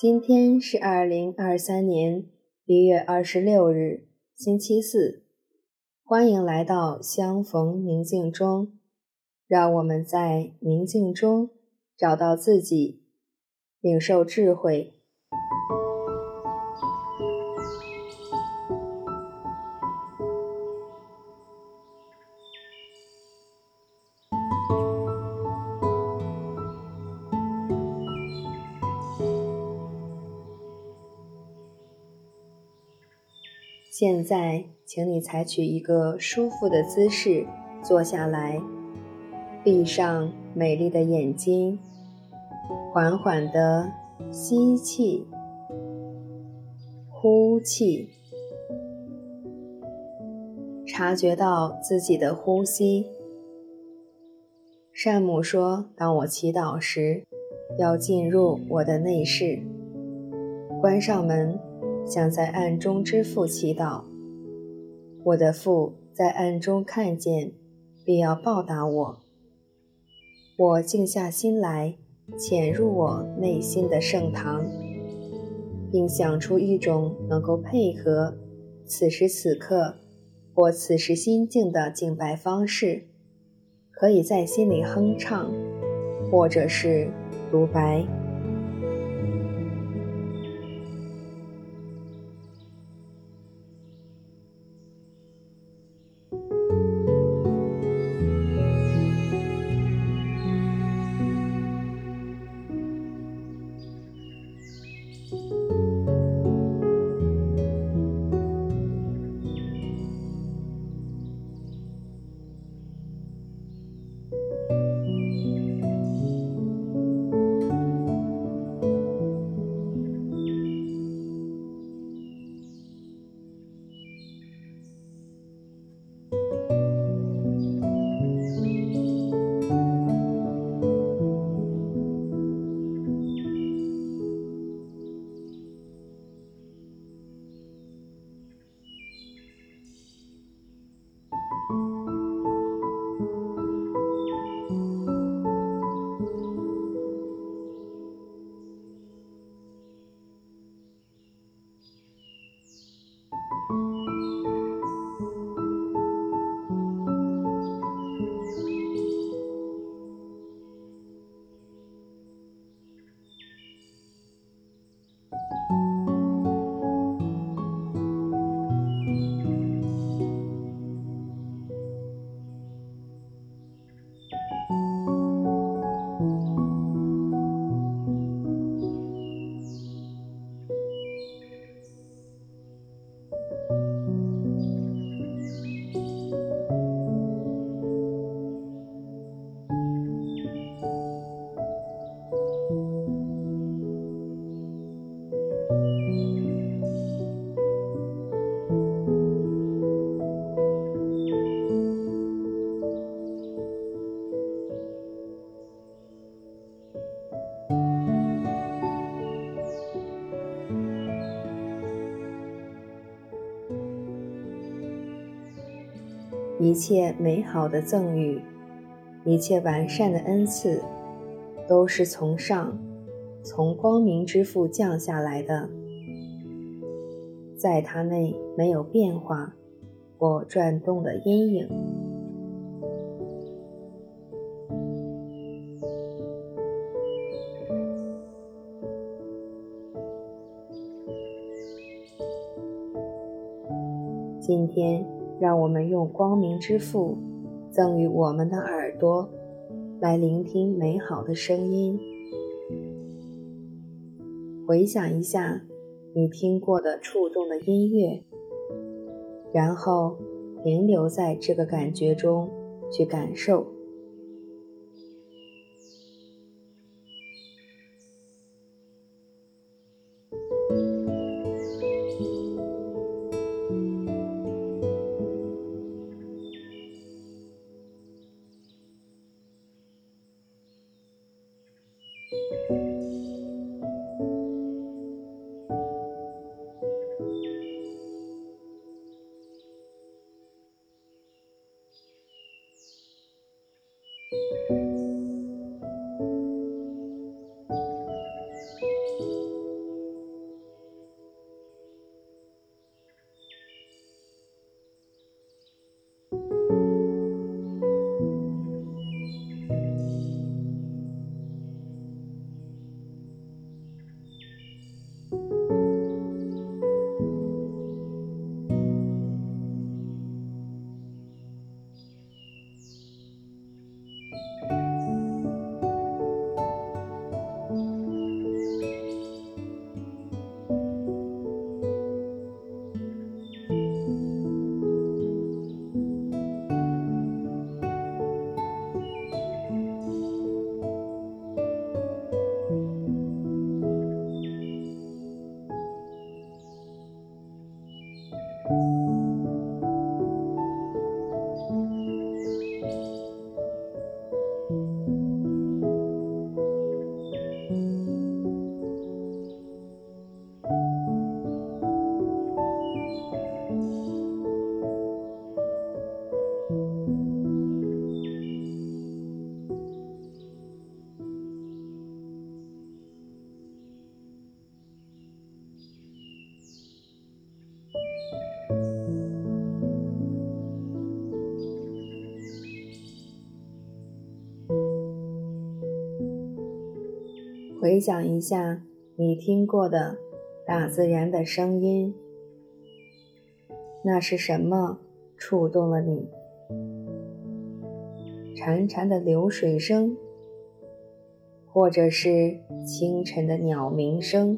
今天是二零二三年一月二十六日，星期四。欢迎来到相逢宁静中，让我们在宁静中找到自己，领受智慧。现在，请你采取一个舒服的姿势坐下来，闭上美丽的眼睛，缓缓地吸气、呼气，察觉到自己的呼吸。善母说：“当我祈祷时，要进入我的内室，关上门。”想在暗中之父祈祷，我的父在暗中看见，必要报答我。我静下心来，潜入我内心的圣堂，并想出一种能够配合此时此刻我此时心境的敬拜方式，可以在心里哼唱，或者是独白。Música 一切美好的赠与，一切完善的恩赐，都是从上，从光明之父降下来的，在它内没有变化或转动的阴影。今天。让我们用光明之父赠予我们的耳朵，来聆听美好的声音。回想一下你听过的触动的音乐，然后停留在这个感觉中去感受。回想一下你听过的大自然的声音，那是什么触动了你？潺潺的流水声，或者是清晨的鸟鸣声，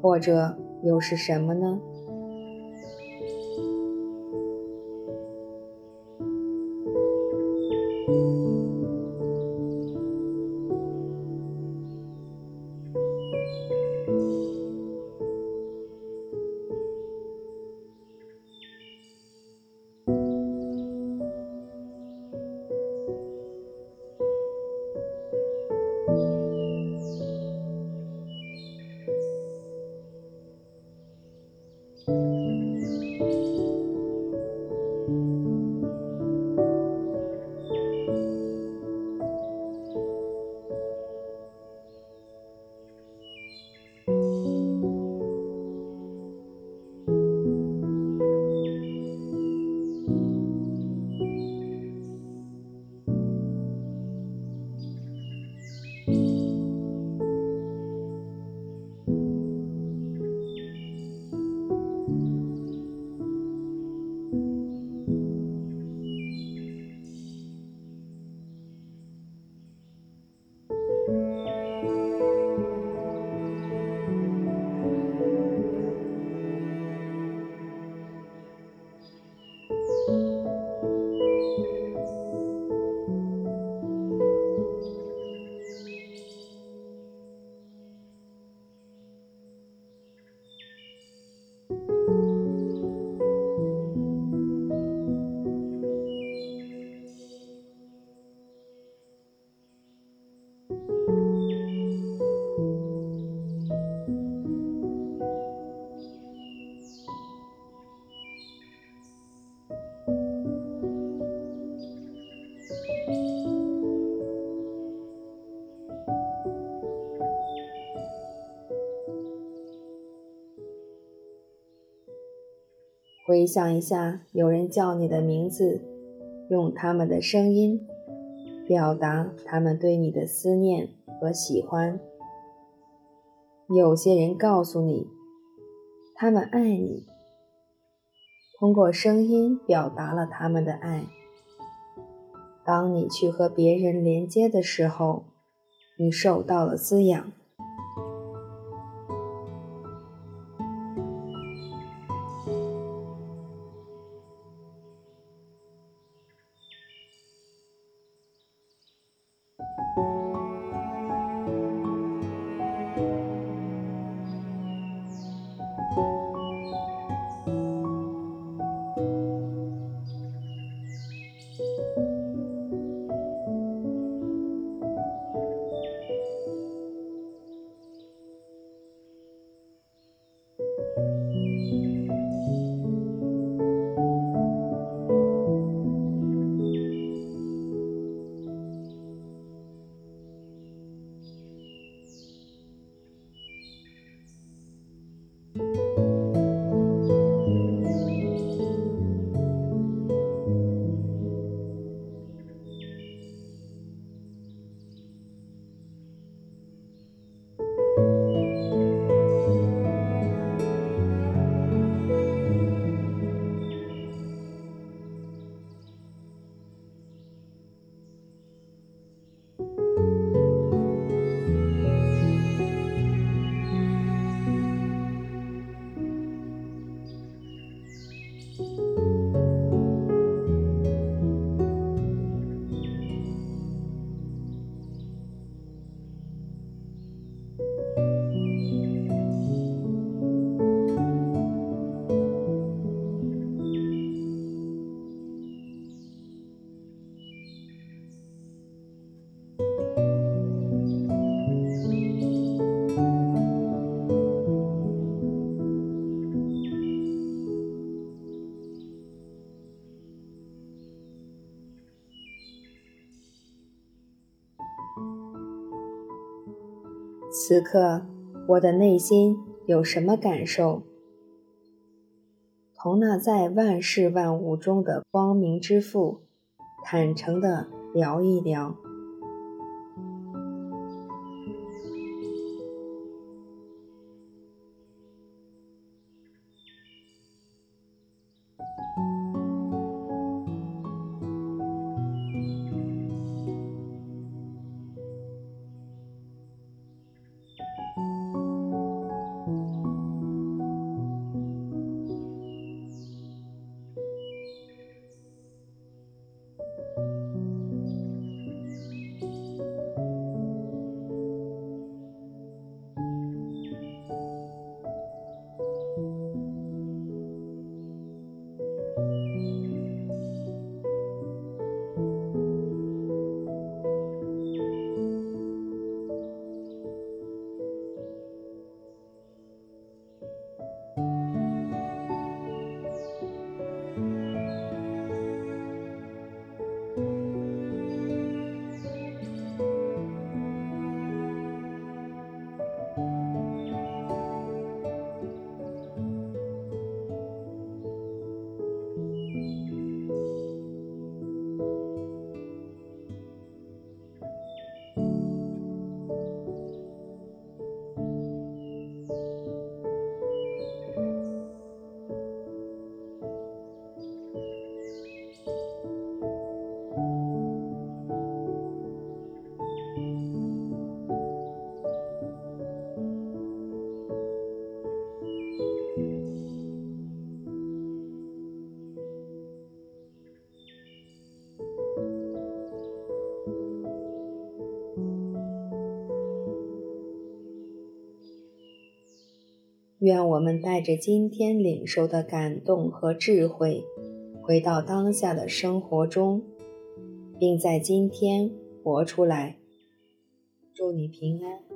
或者又是什么呢？回想一下，有人叫你的名字，用他们的声音表达他们对你的思念和喜欢。有些人告诉你，他们爱你，通过声音表达了他们的爱。当你去和别人连接的时候，你受到了滋养。此刻我的内心有什么感受？同那在万事万物中的光明之父坦诚地聊一聊。愿我们带着今天领受的感动和智慧，回到当下的生活中，并在今天活出来。祝你平安。